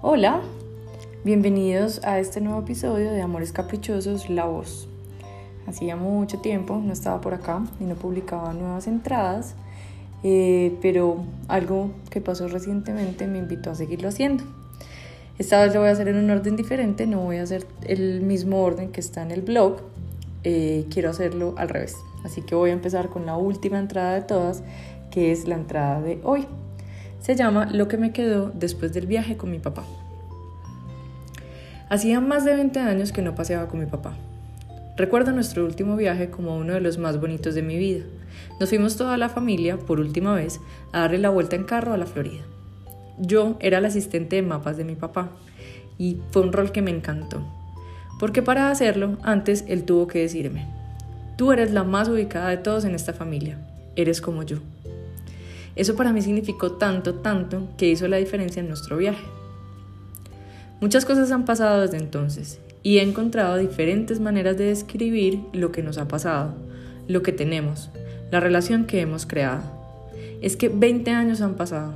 Hola, bienvenidos a este nuevo episodio de Amores Caprichosos, La Voz. Hacía mucho tiempo, no estaba por acá y no publicaba nuevas entradas, eh, pero algo que pasó recientemente me invitó a seguirlo haciendo. Esta vez lo voy a hacer en un orden diferente, no voy a hacer el mismo orden que está en el blog, eh, quiero hacerlo al revés. Así que voy a empezar con la última entrada de todas, que es la entrada de hoy. Se llama Lo que me quedó después del viaje con mi papá. Hacía más de 20 años que no paseaba con mi papá. Recuerdo nuestro último viaje como uno de los más bonitos de mi vida. Nos fuimos toda la familia, por última vez, a darle la vuelta en carro a la Florida. Yo era el asistente de mapas de mi papá y fue un rol que me encantó. Porque para hacerlo, antes él tuvo que decirme, tú eres la más ubicada de todos en esta familia, eres como yo. Eso para mí significó tanto, tanto, que hizo la diferencia en nuestro viaje. Muchas cosas han pasado desde entonces y he encontrado diferentes maneras de describir lo que nos ha pasado, lo que tenemos, la relación que hemos creado. Es que 20 años han pasado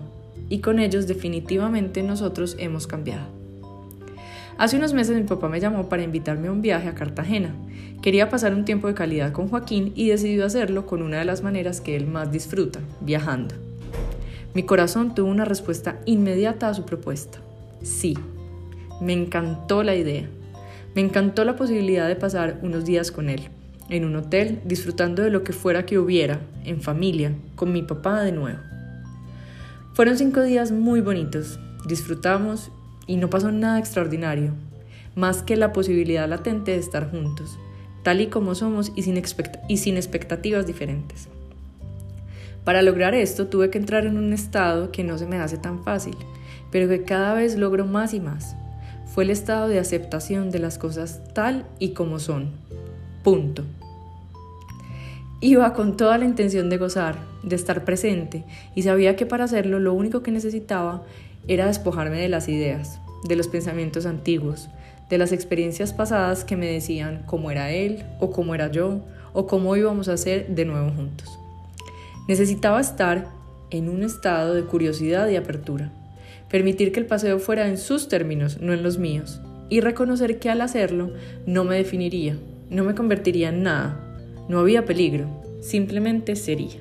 y con ellos definitivamente nosotros hemos cambiado. Hace unos meses mi papá me llamó para invitarme a un viaje a Cartagena. Quería pasar un tiempo de calidad con Joaquín y decidió hacerlo con una de las maneras que él más disfruta, viajando. Mi corazón tuvo una respuesta inmediata a su propuesta. Sí, me encantó la idea. Me encantó la posibilidad de pasar unos días con él, en un hotel, disfrutando de lo que fuera que hubiera, en familia, con mi papá de nuevo. Fueron cinco días muy bonitos, disfrutamos y no pasó nada extraordinario, más que la posibilidad latente de estar juntos, tal y como somos y sin, y sin expectativas diferentes. Para lograr esto tuve que entrar en un estado que no se me hace tan fácil, pero que cada vez logro más y más. Fue el estado de aceptación de las cosas tal y como son. Punto. Iba con toda la intención de gozar, de estar presente, y sabía que para hacerlo lo único que necesitaba era despojarme de las ideas, de los pensamientos antiguos, de las experiencias pasadas que me decían cómo era él o cómo era yo o cómo íbamos a ser de nuevo juntos. Necesitaba estar en un estado de curiosidad y apertura, permitir que el paseo fuera en sus términos, no en los míos, y reconocer que al hacerlo no me definiría, no me convertiría en nada, no había peligro, simplemente sería.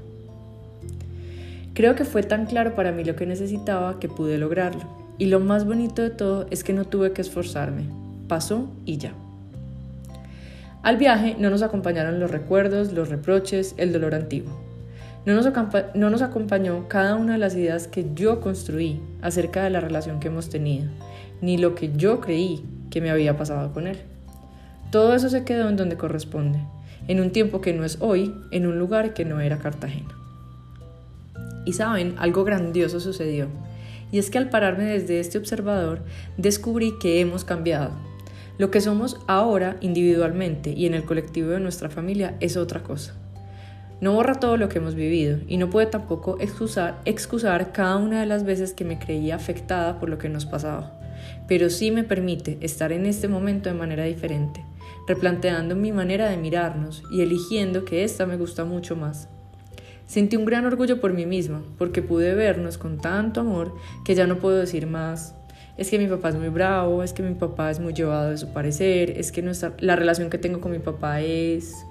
Creo que fue tan claro para mí lo que necesitaba que pude lograrlo, y lo más bonito de todo es que no tuve que esforzarme, pasó y ya. Al viaje no nos acompañaron los recuerdos, los reproches, el dolor antiguo. No nos, acompañó cada una de las ideas que yo construí acerca de la relación que hemos tenido, ni lo que yo creí que me había pasado con él. Todo eso se quedó en donde corresponde, en un tiempo que no es hoy, en un lugar que no era Cartagena. Y saben, algo grandioso sucedió, y es que al pararme desde este observador, descubrí que hemos cambiado. Lo que somos ahora individualmente y en el colectivo de nuestra familia es otra cosa. No borra todo lo que hemos vivido y no puede tampoco excusar, excusar cada una de las veces que me creía afectada por lo que nos pasaba, pero sí me permite estar en este momento de manera diferente, replanteando mi manera de mirarnos y eligiendo que esta me gusta mucho más. Sentí un gran orgullo por mí misma, porque pude vernos con tanto amor que ya no puedo decir más. Es que mi papá es muy bravo, es que mi papá es muy llevado de su parecer, es que nuestra, la relación que tengo con mi papá es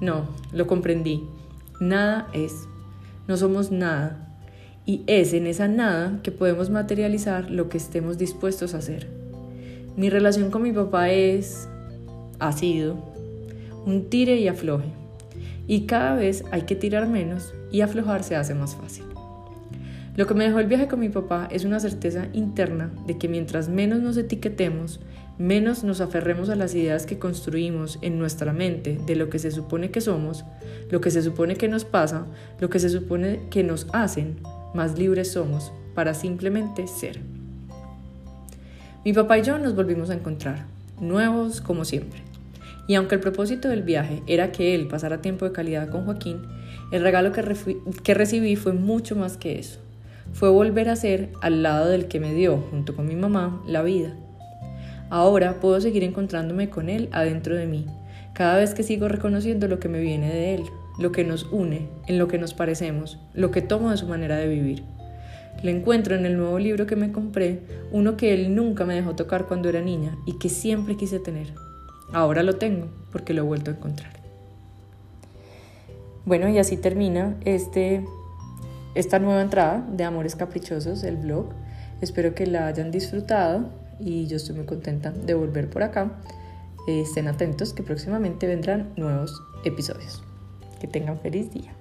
no, lo comprendí. Nada es. No somos nada. Y es en esa nada que podemos materializar lo que estemos dispuestos a hacer. Mi relación con mi papá es, ha sido, un tire y afloje. Y cada vez hay que tirar menos y aflojar se hace más fácil. Lo que me dejó el viaje con mi papá es una certeza interna de que mientras menos nos etiquetemos, menos nos aferremos a las ideas que construimos en nuestra mente de lo que se supone que somos, lo que se supone que nos pasa, lo que se supone que nos hacen, más libres somos para simplemente ser. Mi papá y yo nos volvimos a encontrar, nuevos como siempre. Y aunque el propósito del viaje era que él pasara tiempo de calidad con Joaquín, el regalo que, que recibí fue mucho más que eso. Fue volver a ser al lado del que me dio, junto con mi mamá, la vida Ahora puedo seguir encontrándome con Él adentro de mí, cada vez que sigo reconociendo lo que me viene de Él, lo que nos une, en lo que nos parecemos, lo que tomo de su manera de vivir. Le encuentro en el nuevo libro que me compré, uno que él nunca me dejó tocar cuando era niña y que siempre quise tener. Ahora lo tengo porque lo he vuelto a encontrar. Bueno, y así termina este, esta nueva entrada de Amores Caprichosos, el blog. Espero que la hayan disfrutado y yo estoy muy contenta de volver por acá. estén atentos que próximamente vendrán nuevos episodios. Que tengan feliz día.